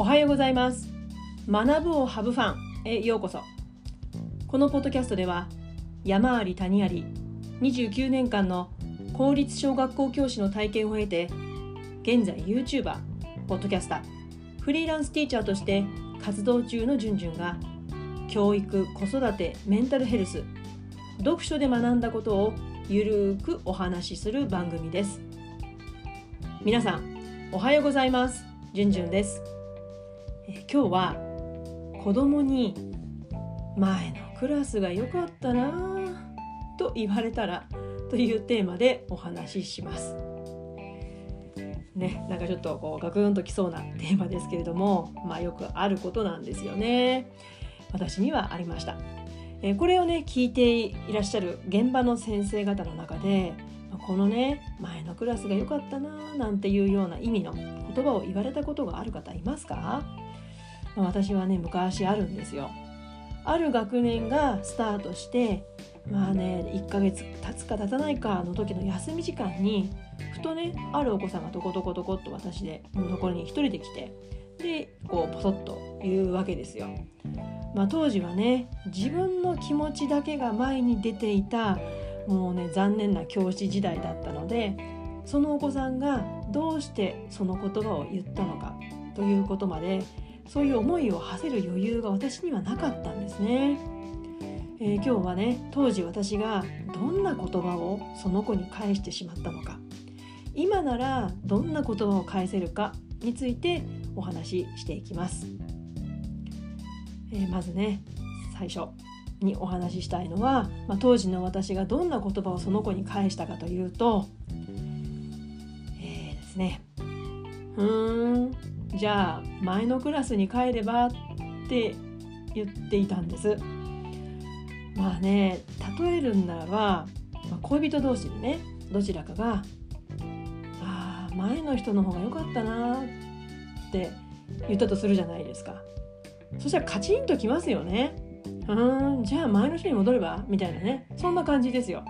おはようございます。学ぶをハブファンへようこそ。このポッドキャストでは山あり谷あり29年間の公立小学校教師の体験を経て現在 YouTuber ポッドキャスターフリーランスティーチャーとして活動中のじゅんじゅんが教育子育てメンタルヘルス読書で学んだことをゆるーくお話しする番組です。皆さんおはようございます。じゅんじゅんです。え今日は子供に前のクラスが良かったなと言われたらというテーマでお話ししますね、なんかちょっとこうガクンときそうなテーマですけれども、まあ、よくあることなんですよね。私にはありました。えこれをね聞いていらっしゃる現場の先生方の中でこのね前のクラスが良かったななんていうような意味の言葉を言われたことがある方いますか？私はね昔あるんですよ。ある学年がスタートしてまあね1ヶ月経つか経たないかの時の休み時間にふとねあるお子さんがトコトコトコっと私でのとこに一人で来てでこうポソッと言うわけですよ。まあ、当時はね自分の気持ちだけが前に出ていたもうね残念な教師時代だったのでそのお子さんがどうしてその言葉を言ったのかということまでそういう思いを馳せる余裕が私にはなかったんですね。えー、今日はね当時私がどんな言葉をその子に返してしまったのか今ならどんな言葉を返せるかについてお話ししていきます。えー、まずね最初にお話ししたいのは、まあ、当時の私がどんな言葉をその子に返したかというと、ですね。うーんじゃあ前のクラスに帰ればって言っていたんです。まあね例えるんならば、まあ、恋人同士でねどちらかが「あ前の人の方が良かったな」って言ったとするじゃないですか。そしたらカチンときますよね。うんじゃあ前の人に戻ればみたいなね。そんな感じですよ。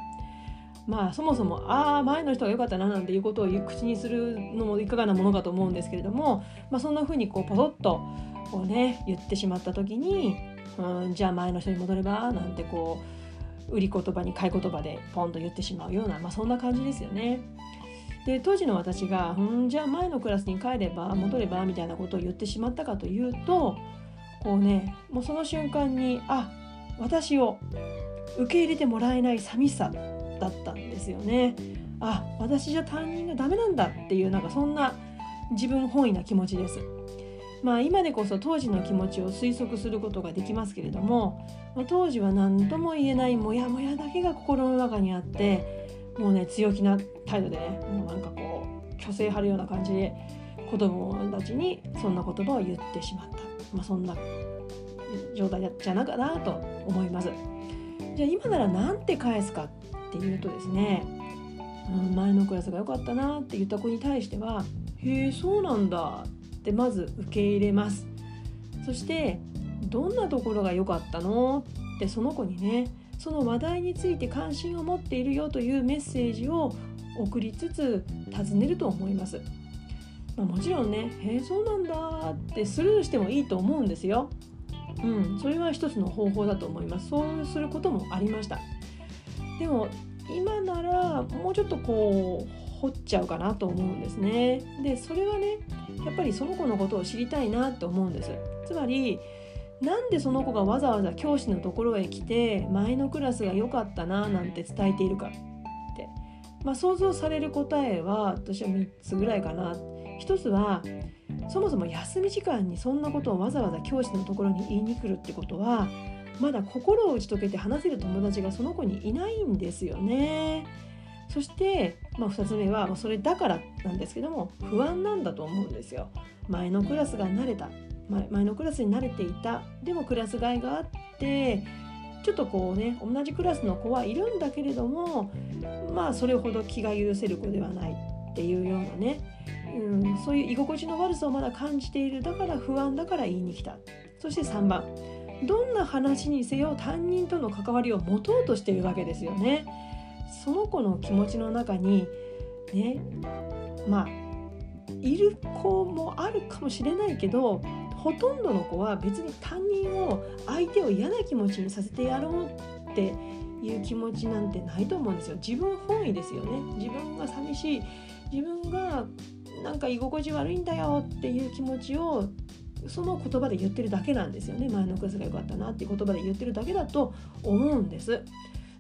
まあそもそもああ前の人が良かったななんていうことを口にするのもいかがなものかと思うんですけれども、まあ、そんな風にこうポソッとこうね言ってしまった時にうんじゃあ前の人に戻ればなんてこう売り言葉に買い言葉でポンと言ってしまうような、まあ、そんな感じですよね。で当時の私が「うんじゃあ前のクラスに帰れば戻れば」みたいなことを言ってしまったかというとこうねもうその瞬間にあ私を受け入れてもらえない寂しさだったんですよね。あ私じゃ担任がダメなんだっていうなんかそんな自分本位な気持ちです。まあ今でこそ当時の気持ちを推測することができますけれども、まあ、当時は何とも言えないモヤモヤだけが心の中にあってもうね強気な態度でねもうなんかこう虚勢張るような感じで子供たちにそんな言葉を言ってしまった、まあ、そんな状態じゃなかなと思います。じゃあ今なら何て返すかっっていうとですね、うん、前のクラスが良かったなって言った子に対しては「へえそうなんだ」ってまず受け入れます。そしてどんなところが良かったの？ってその子にねその話題について関心を持っているよというメッセージを送りつつ尋ねると思います、まあ、もちろんね「へえそうなんだ」ってスルーしてもいいと思うんですよ。うん、それは一つの方法だと思います。そうすることもありました。でも今ならもうちょっとこう掘っちゃうかなと思うんですね。でそれはねやっぱりその子のことを知りたいなって思うんです。つまりなんでその子がわざわざ教師のところへ来て前のクラスが良かったななんて伝えているかって、まあ、想像される答えは私は3つぐらいかな。一つはそもそも休み時間にそんなことをわざわざ教師のところに言いに来るってことはまだ心を打ち解けて話せる友達がその子にいないんですよね。そして、まあ、2つ目はそれだからなんですけども不安なんだと思うんですよ。前のクラスが慣れた。前のクラスに慣れていた。でもクラス替えがあってちょっとこうね同じクラスの子はいるんだけれどもまあそれほど気が許せる子ではないっていうようなね。うん、そういう居心地の悪さをまだ感じている。だから不安だから言いに来た。そして3番。どんな話にせよ担任との関わりを持とうとしているわけですよね。その子の気持ちの中にねまあいる子もあるかもしれないけどほとんどの子は別に担任を相手を嫌な気持ちにさせてやろうっていう気持ちなんてないと思うんですよ。自分本位ですよね。自分が寂しい。自分がなんか居心地悪いんだよっていう気持ちをその言葉で言ってるだけなんですよね前のクラスが良かったなっていう言葉で言ってるだけだと思うんです。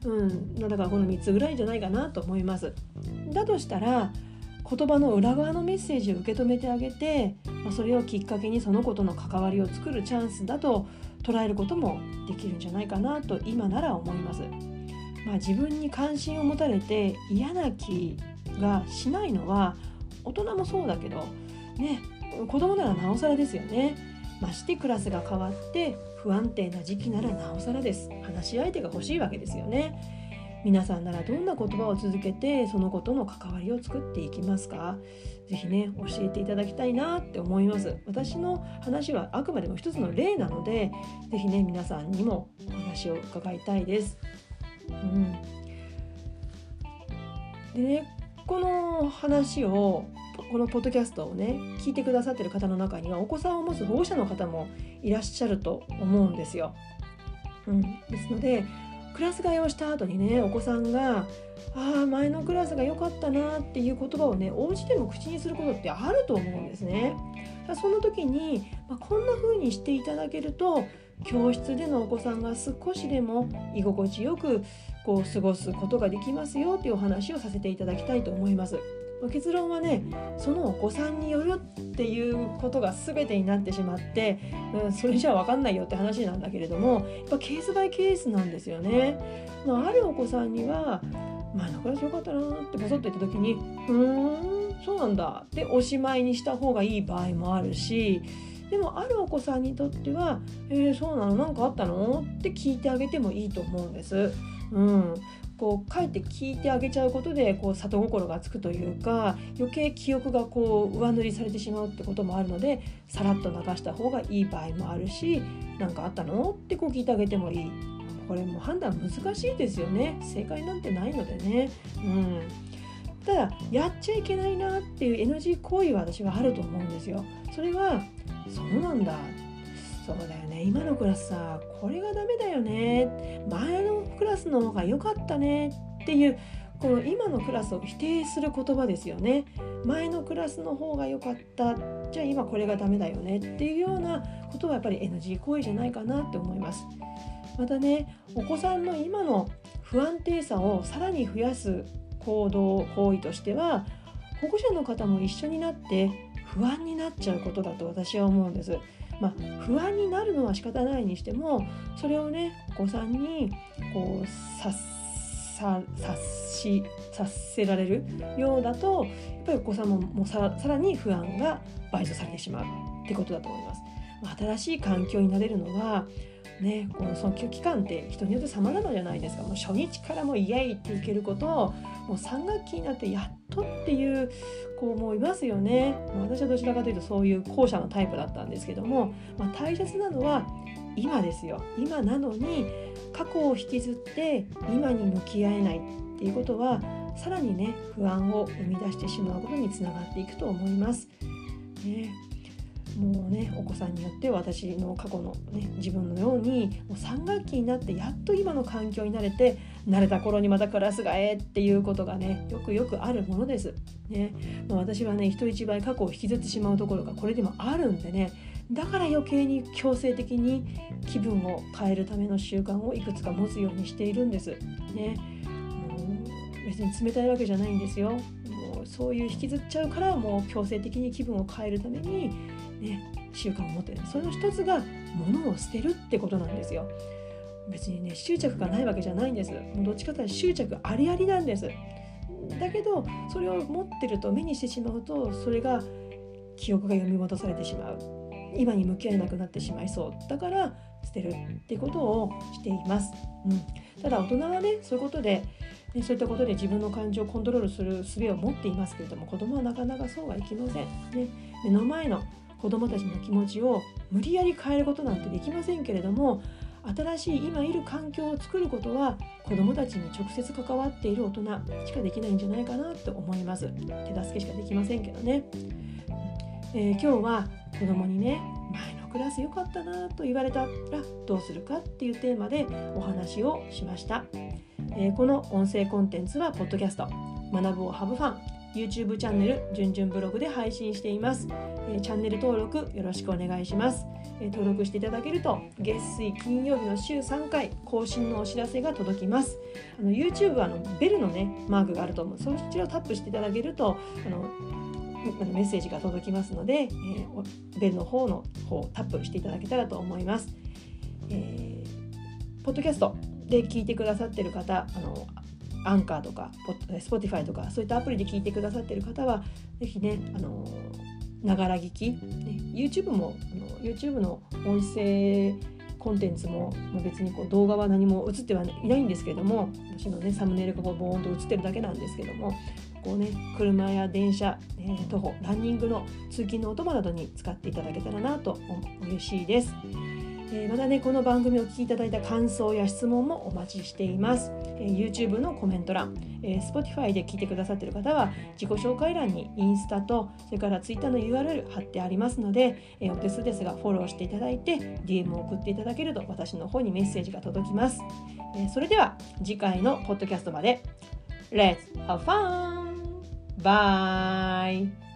うん、だからこの3つぐらいじゃないかなと思います。だとしたら言葉の裏側のメッセージを受け止めてあげて、ま、それをきっかけにその子との関わりを作るチャンスだと捉えることもできるんじゃないかなと今なら思います。まあ、自分に関心を持たれて嫌な気がしないのは大人もそうだけどね子供ならなおさらですよね。ましてクラスが変わって不安定な時期ならなおさらです。話し相手が欲しいわけですよね。皆さんならどんな言葉を続けてそのことの関わりを作っていきますか。ぜひね教えていただきたいなって思います。私の話はあくまでも一つの例なのでぜひね皆さんにもお話を伺いたいです。うん。でねこの話をこのポッドキャストをね聞いてくださってる方の中にはお子さんを持つ保護者の方もいらっしゃると思うんですよ。うん、ですのでクラス替えをした後にねお子さんが「ああ前のクラスが良かったな」っていう言葉をねお家でも口にすることってあると思うんですね。その時に、まあ、こんな風にしていただけると教室でのお子さんが少しでも居心地よくこう過ごすことができますよというお話をさせていただきたいと思います。結論はねそのお子さんによるっていうことが全てになってしまって、うん、それじゃ分かんないよって話なんだけれどもやっぱケースバイケースなんですよね。まあ、るお子さんには「まあ仲良しよかったな」ってボソッと言った時に「うーんそうなんだ」っておしまいにした方がいい場合もあるしでもあるお子さんにとっては「えー、そうなの？何かあったの?」って聞いてあげてもいいと思うんです。うん、こうかえって聞いてあげちゃうことでこう里心がつくというか余計記憶がこう上塗りされてしまうってこともあるのでさらっと流した方がいい場合もあるし何かあったの？ってこう聞いてあげてもいいこれも判断難しいですよね正解なんてないのでね。うんただやっちゃいけないなっていう NG 行為は私はあると思うんですよ。それはそうなんだそうだよね。今のクラスさこれがダメだよね。前のクラスの方が良かったね。っていうこの今のクラスを否定する言葉ですよね。前のクラスの方が良かった。じゃあ今これがダメだよね。っていうようなことはやっぱり NG 行為じゃないかなって思います。またねお子さんの今の不安定さをさらに増やす行動行為としては保護者の方も一緒になって不安になっちゃうことだと私は思うんです。まあ、不安になるのは仕方ないにしてもそれをねお子さんにこう察しさせられるようだとやっぱりお子さんももささらに不安が倍増されてしまうってことだと思います。まあ、新しい環境になれるのはね、このその期間って人によって様々じゃないですか。もう初日からもイエイっていけることをもう3学期になってやっとっていう子もいますよね。私はどちらかというとそういう後者のタイプだったんですけども、まあ、大切なのは今ですよ。今なのに過去を引きずって今に向き合えないっていうことはさらにね不安を生み出してしまうことにつながっていくと思います。ね。もうねお子さんによって私の過去の、ね、自分のようにもう3学期になってやっと今の環境に慣れて慣れた頃にまたクラス替えっていうことがねよくよくあるものです。ねまあ、私はね人一倍過去を引きずってしまうところがこれでもあるんでねだから余計に強制的に気分を変えるための習慣をいくつか持つようにしているんです。ね、もう別に冷たいわけじゃないんですよ。もうそういう引きずっちゃうからもう強制的に気分を変えるためにね、習慣を持ってるその一つが物を捨てるってことなんですよ。別にね執着がないわけじゃないんです。もうどっちかというと執着ありありなんです。だけどそれを持ってると目にしてしまうとそれが記憶が読み戻されてしまう。今に向き合えなくなってしまいそう。だから捨てるってことをしています、うん、ただ大人はねそういうことでね、そういったことで自分の感情をコントロールする術を持っていますけれども子供はなかなかそうはいきません、ね、目の前の子どもたちの気持ちを無理やり変えることなんてできませんけれども新しい今いる環境を作ることは子どもたちに直接関わっている大人しかできないんじゃないかなと思います。手助けしかできませんけどね。えー、今日は子供にね前のクラス良かったなと言われたらどうするかっていうテーマでお話をしました、えー、この音声コンテンツはポッドキャスト学ぶをハブファン YouTube チャンネルじゅんじゅんブログで配信しています、えー、チャンネル登録よろしくお願いします、えー、登録していただけると月水金曜日の週3回更新のお知らせが届きます。あの YouTube はあのベルのねマークがあると思う。そちらをタップしていただけるとあのメッセージが届きますので、えー、ベルの方の方をタップしていただけたらと思います。えー、ポッドキャストで聞いてくださってる方あのアンカーとかスポティファイとかそういったアプリで聞いてくださってる方は是非ねあのながら聞き、ね、YouTube もあの YouTube の音声コンテンツも別にこう動画は何も映ってはいないんですけども私のねサムネイルがこうボーンと映ってるだけなんですけどもこうね車や電車、えー、徒歩ランニングの通勤のお供などに使っていただけたらなと嬉しいです。えー、またねこの番組をお聞きいただいた感想や質問もお待ちしています、えー、YouTube のコメント欄、えー、Spotify で聞いてくださっている方は自己紹介欄にインスタとそれから Twitter の URL 貼ってありますので、え、お手数ですがフォローしていただいて DM を送っていただけると私の方にメッセージが届きます、え、それでは次回のポッドキャストまで Let's have fun! Bye!